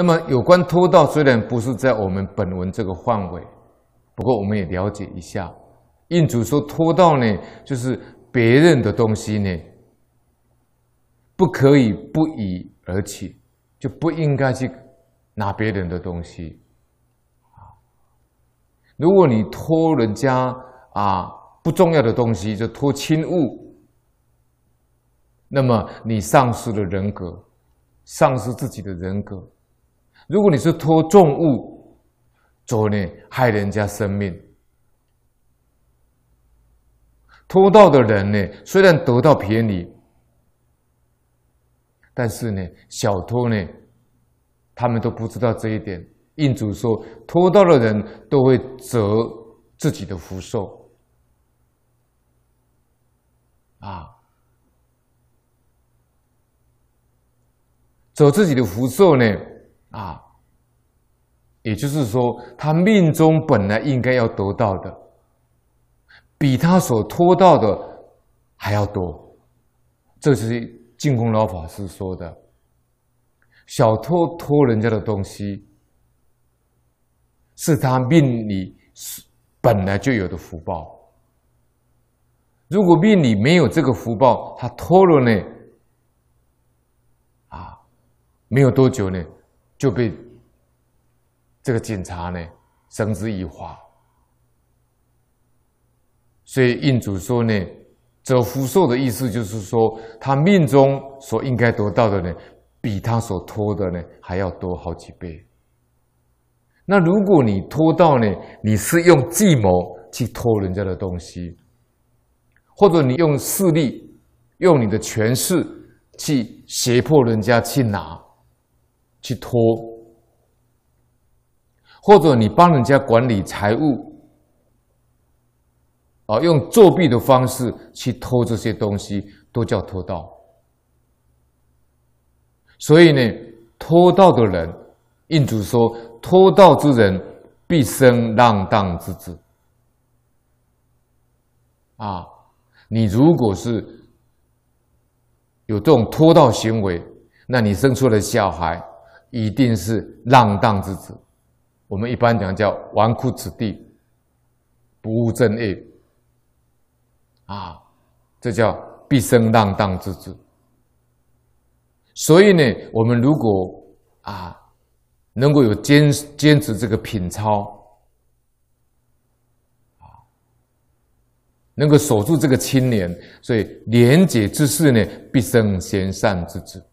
那么有关偷盗，虽然不是在我们本文这个范围，不过我们也了解一下。印主说偷盗呢，就是别人的东西呢，不可以不以而取，就不应该去拿别人的东西。如果你偷人家啊不重要的东西，就偷轻物，那么你丧失了人格，丧失自己的人格。如果你是拖重物，走呢害人家生命。拖到的人呢，虽然得到便宜，但是呢，小偷呢，他们都不知道这一点。印主说，拖到的人都会折自己的福寿啊，折自己的福寿呢啊，也就是说，他命中本来应该要得到的，比他所托到的还要多。这是净空老法师说的，小偷偷人家的东西。是他命里本来就有的福报。如果命里没有这个福报，他偷了呢，啊，没有多久呢，就被这个警察呢绳之以法。所以印主说呢，折福寿的意思就是说，他命中所应该得到的呢，比他所托的呢还要多好几倍。那如果你拖到呢？你是用计谋去偷人家的东西，或者你用势力、用你的权势去胁迫人家去拿、去偷，或者你帮人家管理财务，啊，用作弊的方式去偷这些东西，都叫偷盗。所以呢，偷盗的人，印主说。偷盗之人必生浪荡之子。啊，你如果是有这种偷盗行为，那你生出来的小孩一定是浪荡之子。我们一般讲叫纨绔子弟，不务正业。啊，这叫毕生浪荡之子。所以呢，我们如果啊。能够有坚坚持这个品操，啊，能够守住这个清廉，所以廉洁之士呢，必生贤善之子。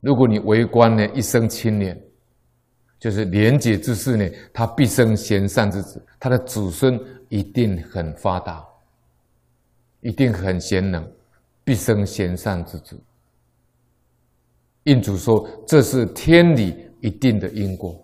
如果你为官呢，一生清廉，就是廉洁之士呢，他必生贤善之子，他的子孙一定很发达，一定很贤能，必生贤善之子。印主说：“这是天理一定的因果。”